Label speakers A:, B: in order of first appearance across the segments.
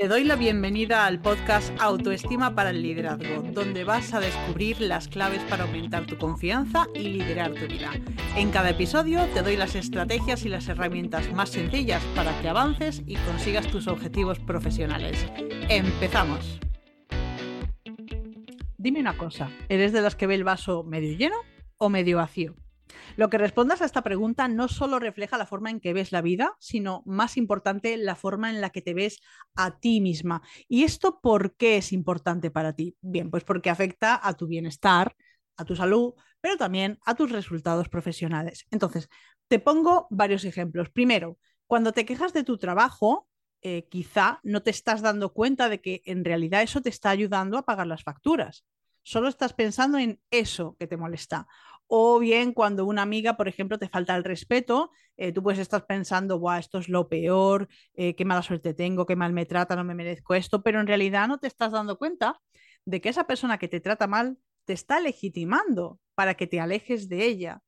A: Te doy la bienvenida al podcast Autoestima para el Liderazgo, donde vas a descubrir las claves para aumentar tu confianza y liderar tu vida. En cada episodio te doy las estrategias y las herramientas más sencillas para que avances y consigas tus objetivos profesionales. ¡Empezamos! Dime una cosa, ¿eres de las que ve el vaso medio lleno o medio vacío? Lo que respondas a esta pregunta no solo refleja la forma en que ves la vida, sino, más importante, la forma en la que te ves a ti misma. ¿Y esto por qué es importante para ti? Bien, pues porque afecta a tu bienestar, a tu salud, pero también a tus resultados profesionales. Entonces, te pongo varios ejemplos. Primero, cuando te quejas de tu trabajo, eh, quizá no te estás dando cuenta de que en realidad eso te está ayudando a pagar las facturas. Solo estás pensando en eso que te molesta. O bien cuando una amiga, por ejemplo, te falta el respeto, eh, tú puedes estar pensando, Buah, esto es lo peor, eh, qué mala suerte tengo, qué mal me trata, no me merezco esto, pero en realidad no te estás dando cuenta de que esa persona que te trata mal te está legitimando para que te alejes de ella.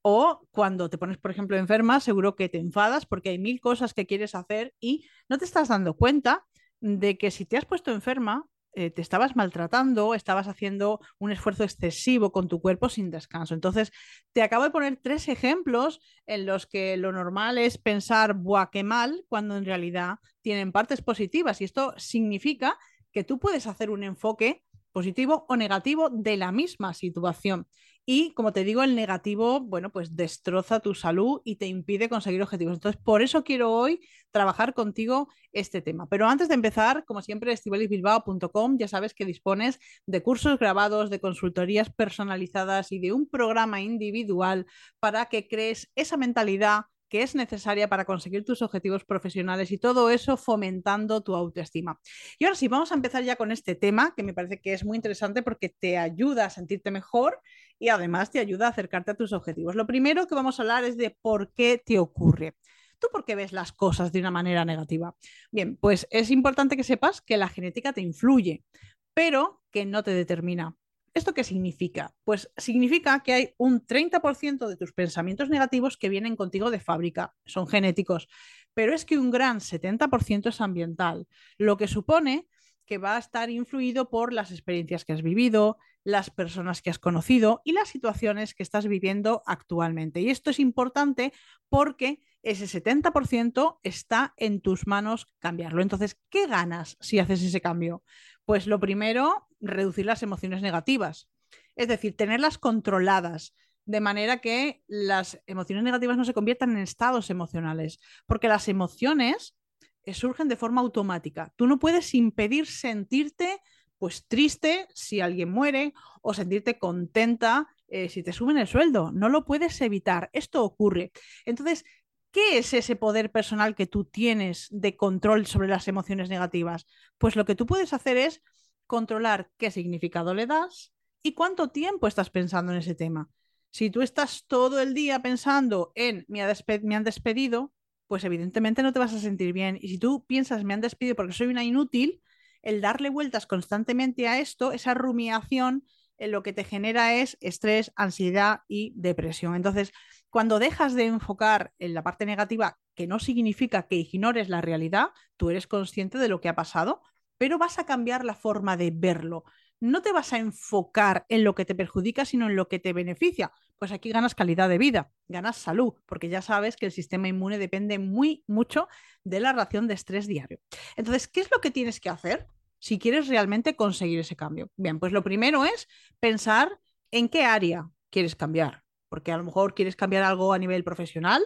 A: O cuando te pones, por ejemplo, enferma, seguro que te enfadas porque hay mil cosas que quieres hacer y no te estás dando cuenta de que si te has puesto enferma eh, te estabas maltratando, estabas haciendo un esfuerzo excesivo con tu cuerpo sin descanso. Entonces, te acabo de poner tres ejemplos en los que lo normal es pensar, ¡buah, qué mal!, cuando en realidad tienen partes positivas. Y esto significa que tú puedes hacer un enfoque positivo o negativo de la misma situación. Y como te digo, el negativo, bueno, pues destroza tu salud y te impide conseguir objetivos. Entonces, por eso quiero hoy trabajar contigo este tema. Pero antes de empezar, como siempre, estivalisbilbao.com, ya sabes que dispones de cursos grabados, de consultorías personalizadas y de un programa individual para que crees esa mentalidad que es necesaria para conseguir tus objetivos profesionales y todo eso fomentando tu autoestima. Y ahora sí, vamos a empezar ya con este tema que me parece que es muy interesante porque te ayuda a sentirte mejor y además te ayuda a acercarte a tus objetivos. Lo primero que vamos a hablar es de por qué te ocurre. ¿Tú por qué ves las cosas de una manera negativa? Bien, pues es importante que sepas que la genética te influye, pero que no te determina. ¿Esto qué significa? Pues significa que hay un 30% de tus pensamientos negativos que vienen contigo de fábrica, son genéticos, pero es que un gran 70% es ambiental, lo que supone que va a estar influido por las experiencias que has vivido, las personas que has conocido y las situaciones que estás viviendo actualmente. Y esto es importante porque ese 70% está en tus manos cambiarlo. Entonces, ¿qué ganas si haces ese cambio? Pues lo primero, reducir las emociones negativas, es decir, tenerlas controladas, de manera que las emociones negativas no se conviertan en estados emocionales, porque las emociones eh, surgen de forma automática. Tú no puedes impedir sentirte pues triste si alguien muere o sentirte contenta eh, si te suben el sueldo. No lo puedes evitar. Esto ocurre. Entonces, ¿qué es ese poder personal que tú tienes de control sobre las emociones negativas? Pues lo que tú puedes hacer es controlar qué significado le das y cuánto tiempo estás pensando en ese tema. Si tú estás todo el día pensando en me, han despedido, pues evidentemente no te vas a sentir bien. Y si tú piensas me han despedido porque soy una inútil, el darle vueltas constantemente a esto, esa rumiación, eh, lo que te genera es estrés, ansiedad y depresión. Entonces, cuando dejas de enfocar en la parte negativa, que no significa que ignores la realidad, tú eres consciente de lo que ha pasado, pero vas a cambiar la forma de verlo. No te vas a enfocar en lo que te perjudica, sino en lo que te beneficia. Pues aquí ganas calidad de vida, ganas salud, porque ya sabes que el sistema inmune depende muy mucho de la ración de estrés diario. Entonces, ¿qué es lo que tienes que hacer? si quieres realmente conseguir ese cambio. Bien, pues lo primero es pensar en qué área quieres cambiar, porque a lo mejor quieres cambiar algo a nivel profesional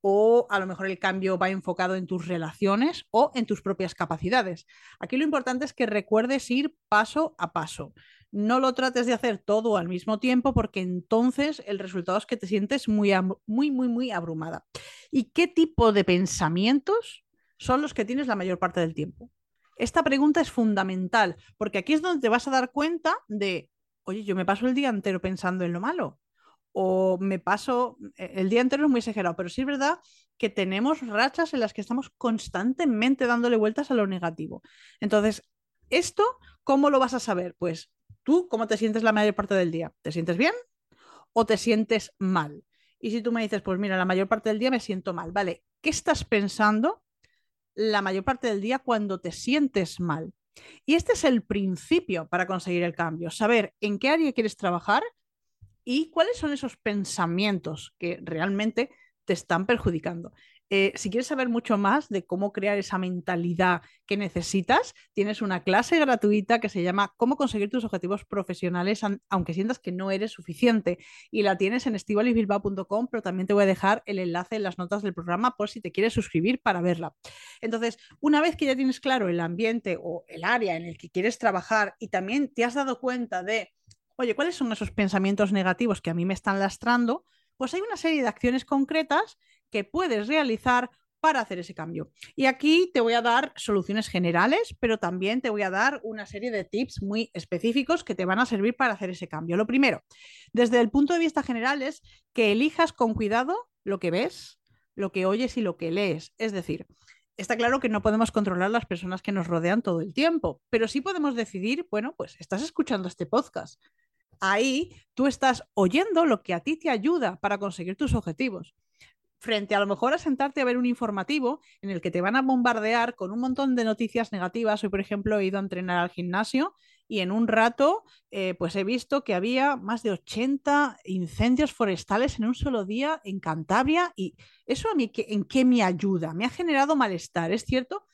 A: o a lo mejor el cambio va enfocado en tus relaciones o en tus propias capacidades. Aquí lo importante es que recuerdes ir paso a paso. No lo trates de hacer todo al mismo tiempo porque entonces el resultado es que te sientes muy, muy, muy, muy abrumada. ¿Y qué tipo de pensamientos son los que tienes la mayor parte del tiempo? Esta pregunta es fundamental, porque aquí es donde te vas a dar cuenta de, oye, yo me paso el día entero pensando en lo malo, o me paso, eh, el día entero es muy exagerado, pero sí es verdad que tenemos rachas en las que estamos constantemente dándole vueltas a lo negativo. Entonces, esto, ¿cómo lo vas a saber? Pues tú, ¿cómo te sientes la mayor parte del día? ¿Te sientes bien o te sientes mal? Y si tú me dices, pues mira, la mayor parte del día me siento mal, ¿vale? ¿Qué estás pensando la mayor parte del día cuando te sientes mal? Y este es el principio para conseguir el cambio, saber en qué área quieres trabajar y cuáles son esos pensamientos que realmente te están perjudicando. Eh, si quieres saber mucho más de cómo crear esa mentalidad que necesitas, tienes una clase gratuita que se llama Cómo conseguir tus objetivos profesionales aunque sientas que no eres suficiente. Y la tienes en estivalisbilbao.com, pero también te voy a dejar el enlace en las notas del programa por si te quieres suscribir para verla. Entonces, una vez que ya tienes claro el ambiente o el área en el que quieres trabajar y también te has dado cuenta de, oye, ¿cuáles son esos pensamientos negativos que a mí me están lastrando? Pues hay una serie de acciones concretas que puedes realizar para hacer ese cambio. Y aquí te voy a dar soluciones generales, pero también te voy a dar una serie de tips muy específicos que te van a servir para hacer ese cambio. Lo primero, desde el punto de vista general, es que elijas con cuidado lo que ves, lo que oyes y lo que lees. Es decir, está claro que no podemos controlar las personas que nos rodean todo el tiempo, pero sí podemos decidir, bueno, pues estás escuchando este podcast. Ahí tú estás oyendo lo que a ti te ayuda para conseguir tus objetivos frente a lo mejor a sentarte a ver un informativo en el que te van a bombardear con un montón de noticias negativas. Hoy, por ejemplo, he ido a entrenar al gimnasio y en un rato eh, pues he visto que había más de 80 incendios forestales en un solo día en Cantabria y eso a mí en qué me ayuda. Me ha generado malestar, es cierto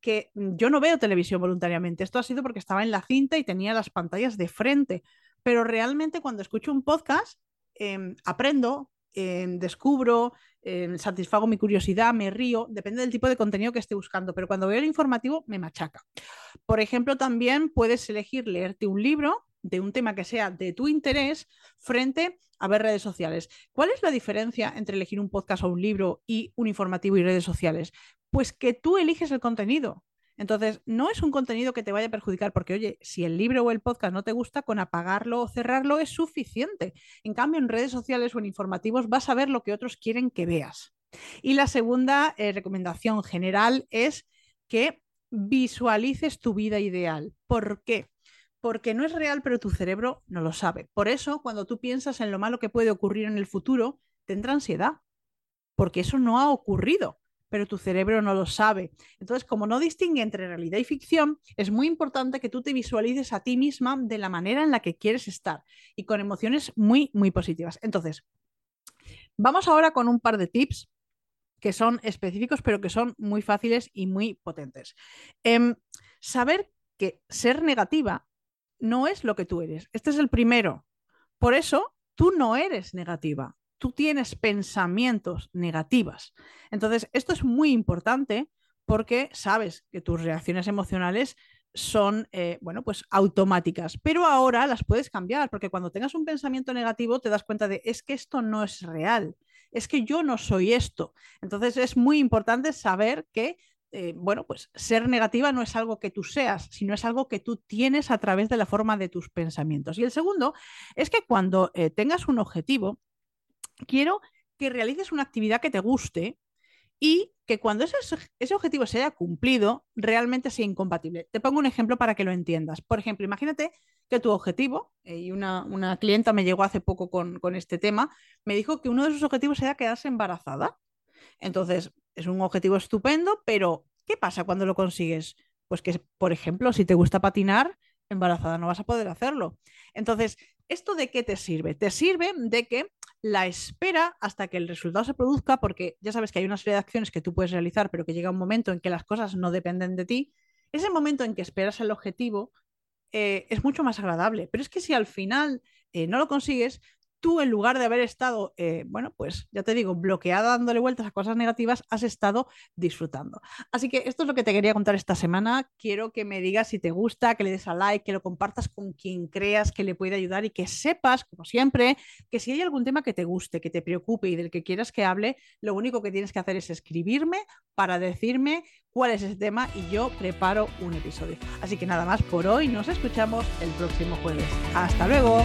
A: que yo no veo televisión voluntariamente. Esto ha sido porque estaba en la cinta y tenía las pantallas de frente, pero realmente cuando escucho un podcast em, aprendo, em, descubro, Em, satisfago mi curiosidad, me río, depende del tipo de contenido que esté buscando, pero cuando veo el informativo me machaca. Por ejemplo, también puedes elegir leerte un libro de un tema que sea de tu interés frente a ver redes sociales. ¿Cuál es la diferencia entre elegir un podcast o un libro y un informativo y redes sociales? Pues que tú eliges el contenido. Entonces, no es un contenido que te vaya a perjudicar, porque oye, si el libro o el podcast no te gusta, con apagarlo o cerrarlo es suficiente. En cambio, en redes sociales o en informativos vas a ver lo que otros quieren que veas. Y la segunda eh, recomendación general es que visualices tu vida ideal. ¿Por qué? Porque no es real, pero tu cerebro no lo sabe. Por eso, cuando tú piensas en lo malo que puede ocurrir en el futuro, tendrá ansiedad, porque eso no ha ocurrido pero tu cerebro no lo sabe. Entonces, como no distingue entre realidad y ficción, es muy importante que tú te visualices a ti misma de la manera en la que quieres estar y con emociones muy, muy positivas. Entonces, vamos ahora con un par de tips que son específicos, pero que son muy fáciles y muy potentes. Em, saber que ser negativa no es lo que tú eres. Este es el primero. Por eso, tú no eres negativa tú tienes pensamientos negativas. Entonces, esto es muy importante porque sabes que tus reacciones emocionales son, eh, bueno, pues automáticas, pero ahora las puedes cambiar, porque cuando tengas un pensamiento negativo te das cuenta de, es que esto no es real, es que yo no soy esto. Entonces es muy importante saber que, eh, bueno, pues ser negativa no es algo que tú seas, sino es algo que tú tienes a través de la forma de tus pensamientos. Y el segundo es que cuando eh, tengas un objetivo, quiero que realices una actividad que te guste y que cuando ese, ese, objetivo se haya cumplido, realmente sea incompatible. Te pongo un ejemplo para que lo entiendas. Por ejemplo, imagínate que tu objetivo, eh, y una, una, clienta me llegó hace poco con, con, este tema, me dijo que uno de sus objetivos era quedarse embarazada. Entonces, es un objetivo estupendo, pero ¿qué pasa cuando lo consigues? Pues que, por ejemplo, si te gusta patinar, embarazada no vas a poder hacerlo. Entonces, ¿esto de qué te sirve? Te sirve de que la espera hasta que el resultado se produzca, porque ya sabes que hay una serie de acciones que tú puedes realizar, pero que llega un momento en que las cosas no dependen de ti, ese momento en que esperas el objetivo eh, es mucho más agradable. Pero es que si al final eh, no lo consigues, tú en lugar de haber estado, eh, bueno, pues ya te digo, bloqueada dándole vueltas a cosas negativas, has estado disfrutando. Así que esto es lo que te quería contar esta semana. Quiero que me digas si te gusta, que le des a like, que lo compartas con quien creas que le puede ayudar y que sepas, como siempre, que si hay algún tema que te guste, que te preocupe y del que quieras que hable, lo único que tienes que hacer es escribirme para decirme cuál es ese tema y yo preparo un episodio. Así que nada más por hoy, nos escuchamos el próximo jueves. Hasta luego.